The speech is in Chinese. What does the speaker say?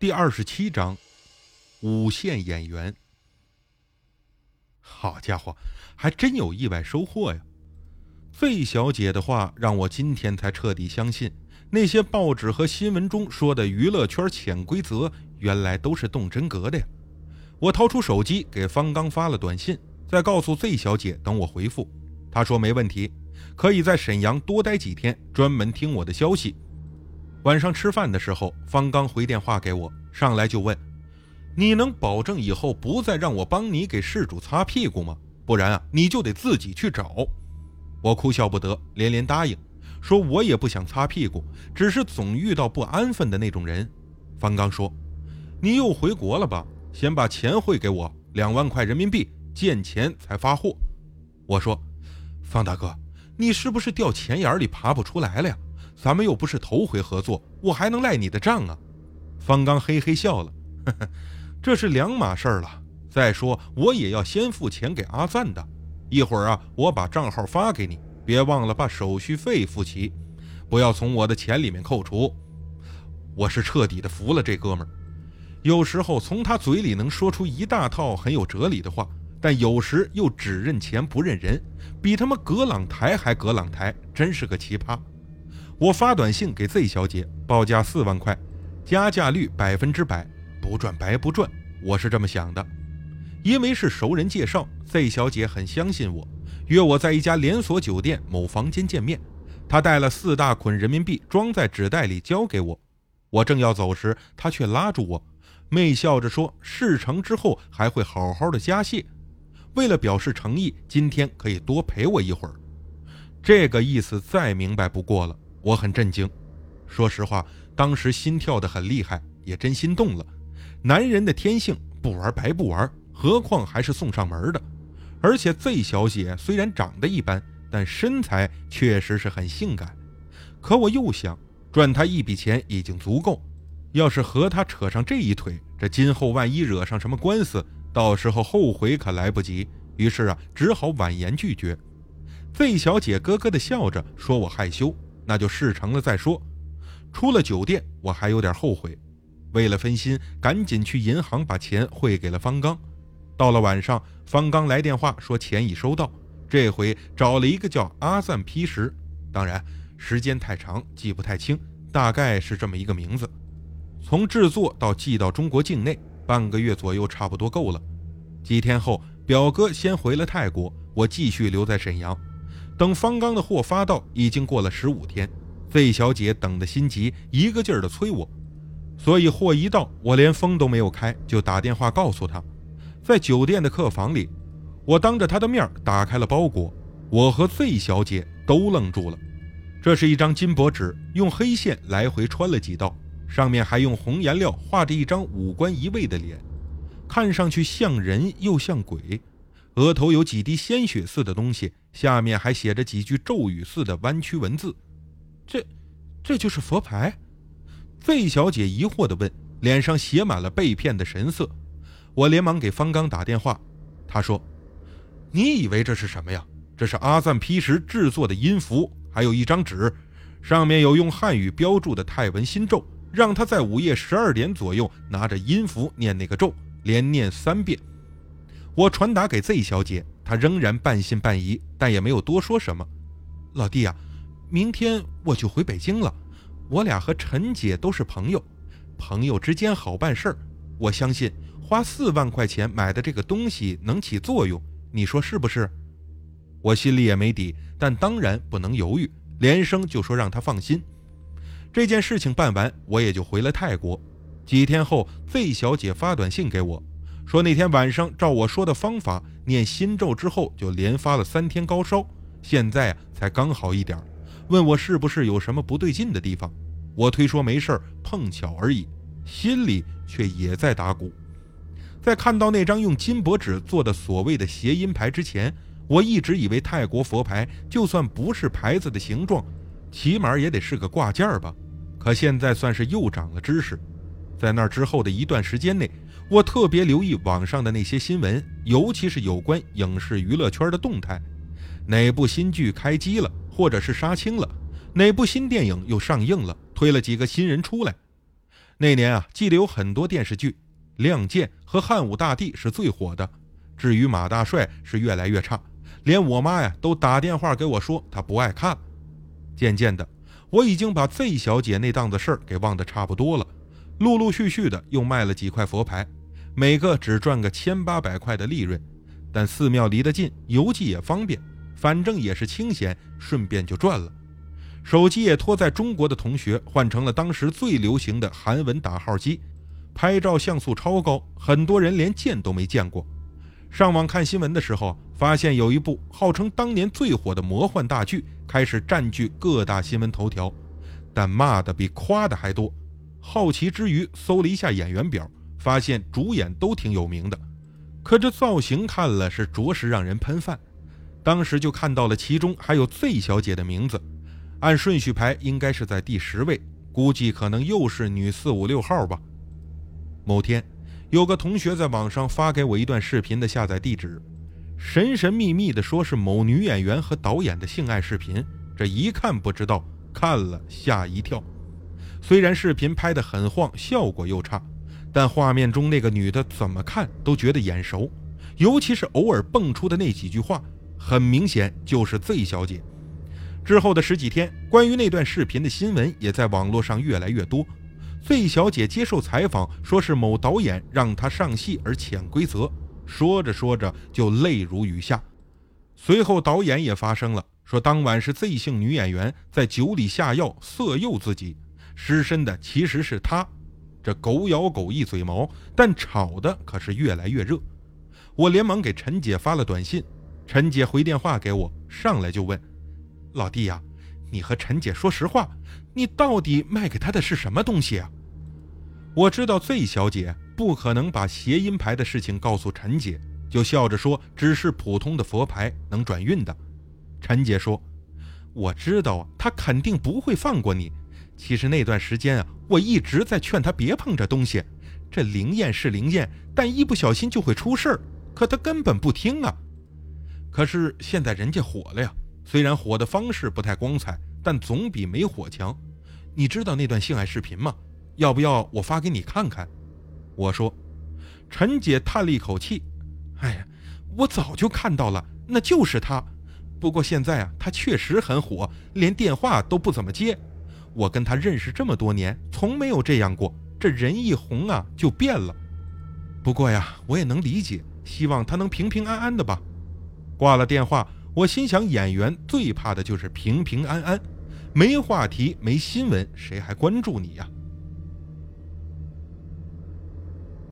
第二十七章，五线演员。好家伙，还真有意外收获呀！Z 小姐的话让我今天才彻底相信，那些报纸和新闻中说的娱乐圈潜规则，原来都是动真格的呀！我掏出手机给方刚发了短信，再告诉 Z 小姐等我回复。她说没问题，可以在沈阳多待几天，专门听我的消息。晚上吃饭的时候，方刚回电话给我，上来就问：“你能保证以后不再让我帮你给事主擦屁股吗？不然啊，你就得自己去找。”我哭笑不得，连连答应，说我也不想擦屁股，只是总遇到不安分的那种人。方刚说：“你又回国了吧？先把钱汇给我，两万块人民币，见钱才发货。”我说：“方大哥，你是不是掉钱眼里爬不出来了呀？”咱们又不是头回合作，我还能赖你的账啊？方刚嘿嘿笑了，呵呵，这是两码事儿了。再说，我也要先付钱给阿赞的。一会儿啊，我把账号发给你，别忘了把手续费付齐，不要从我的钱里面扣除。我是彻底的服了这哥们儿。有时候从他嘴里能说出一大套很有哲理的话，但有时又只认钱不认人，比他妈葛朗台还葛朗台，真是个奇葩。我发短信给 Z 小姐，报价四万块，加价率百分之百，不赚白不赚。我是这么想的，因为是熟人介绍，Z 小姐很相信我，约我在一家连锁酒店某房间见面。她带了四大捆人民币装在纸袋里交给我，我正要走时，她却拉住我，媚笑着说：“事成之后还会好好的加谢，为了表示诚意，今天可以多陪我一会儿。”这个意思再明白不过了。我很震惊，说实话，当时心跳得很厉害，也真心动了。男人的天性，不玩白不玩，何况还是送上门的。而且 Z 小姐虽然长得一般，但身材确实是很性感。可我又想，赚她一笔钱已经足够，要是和她扯上这一腿，这今后万一惹上什么官司，到时候后悔可来不及。于是啊，只好婉言拒绝。Z 小姐咯咯地笑着，说我害羞。那就事成了再说。出了酒店，我还有点后悔。为了分心，赶紧去银行把钱汇给了方刚。到了晚上，方刚来电话说钱已收到，这回找了一个叫阿赞皮什，当然时间太长记不太清，大概是这么一个名字。从制作到寄到中国境内，半个月左右差不多够了。几天后，表哥先回了泰国，我继续留在沈阳。等方刚的货发到，已经过了十五天。费小姐等得心急，一个劲儿的催我，所以货一到，我连风都没有开，就打电话告诉她。在酒店的客房里，我当着她的面打开了包裹，我和费小姐都愣住了。这是一张金箔纸，用黑线来回穿了几道，上面还用红颜料画着一张五官移位的脸，看上去像人又像鬼。额头有几滴鲜血似的东西，下面还写着几句咒语似的弯曲文字。这，这就是佛牌？费小姐疑惑地问，脸上写满了被骗的神色。我连忙给方刚打电话，他说：“你以为这是什么呀？这是阿赞批什制作的音符，还有一张纸，上面有用汉语标注的泰文心咒，让他在午夜十二点左右拿着音符念那个咒，连念三遍。”我传达给 Z 小姐，他仍然半信半疑，但也没有多说什么。老弟呀，明天我就回北京了。我俩和陈姐都是朋友，朋友之间好办事儿。我相信花四万块钱买的这个东西能起作用，你说是不是？我心里也没底，但当然不能犹豫，连声就说让他放心。这件事情办完，我也就回了泰国。几天后费小姐发短信给我。说那天晚上照我说的方法念心咒之后，就连发了三天高烧，现在啊才刚好一点。问我是不是有什么不对劲的地方，我推说没事碰巧而已，心里却也在打鼓。在看到那张用金箔纸做的所谓的谐音牌之前，我一直以为泰国佛牌就算不是牌子的形状，起码也得是个挂件吧。可现在算是又长了知识。在那之后的一段时间内。我特别留意网上的那些新闻，尤其是有关影视娱乐圈的动态，哪部新剧开机了，或者是杀青了，哪部新电影又上映了，推了几个新人出来。那年啊，记得有很多电视剧，《亮剑》和《汉武大帝》是最火的。至于马大帅是越来越差，连我妈呀都打电话给我说她不爱看。渐渐的，我已经把 Z 小姐那档子事儿给忘得差不多了。陆陆续续的又卖了几块佛牌，每个只赚个千八百块的利润。但寺庙离得近，邮寄也方便，反正也是清闲，顺便就赚了。手机也托在中国的同学换成了当时最流行的韩文打号机，拍照像素超高，很多人连见都没见过。上网看新闻的时候，发现有一部号称当年最火的魔幻大剧开始占据各大新闻头条，但骂的比夸的还多。好奇之余，搜了一下演员表，发现主演都挺有名的，可这造型看了是着实让人喷饭。当时就看到了其中还有 Z 小姐的名字，按顺序排应该是在第十位，估计可能又是女四五六号吧。某天。有个同学在网上发给我一段视频的下载地址，神神秘秘的说是某女演员和导演的性爱视频。这一看不知道，看了吓一跳。虽然视频拍得很晃，效果又差，但画面中那个女的怎么看都觉得眼熟，尤其是偶尔蹦出的那几句话，很明显就是 Z 小姐。之后的十几天，关于那段视频的新闻也在网络上越来越多。Z 小姐接受采访，说是某导演让她上戏而潜规则。说着说着就泪如雨下。随后导演也发声了，说当晚是 Z 姓女演员在酒里下药色诱自己，失身的其实是她。这狗咬狗一嘴毛，但吵的可是越来越热。我连忙给陈姐发了短信，陈姐回电话给我，上来就问：“老弟呀，你和陈姐说实话，你到底卖给她的是什么东西啊？”我知道醉小姐不可能把谐音牌的事情告诉陈姐，就笑着说：“只是普通的佛牌，能转运的。”陈姐说：“我知道啊，他肯定不会放过你。其实那段时间啊，我一直在劝他别碰这东西。这灵验是灵验，但一不小心就会出事儿。可他根本不听啊。可是现在人家火了呀，虽然火的方式不太光彩，但总比没火强。你知道那段性爱视频吗？”要不要我发给你看看？我说，陈姐叹了一口气：“哎呀，我早就看到了，那就是他。不过现在啊，他确实很火，连电话都不怎么接。我跟他认识这么多年，从没有这样过。这人一红啊，就变了。不过呀，我也能理解，希望他能平平安安的吧。”挂了电话，我心想，演员最怕的就是平平安安，没话题，没新闻，谁还关注你呀？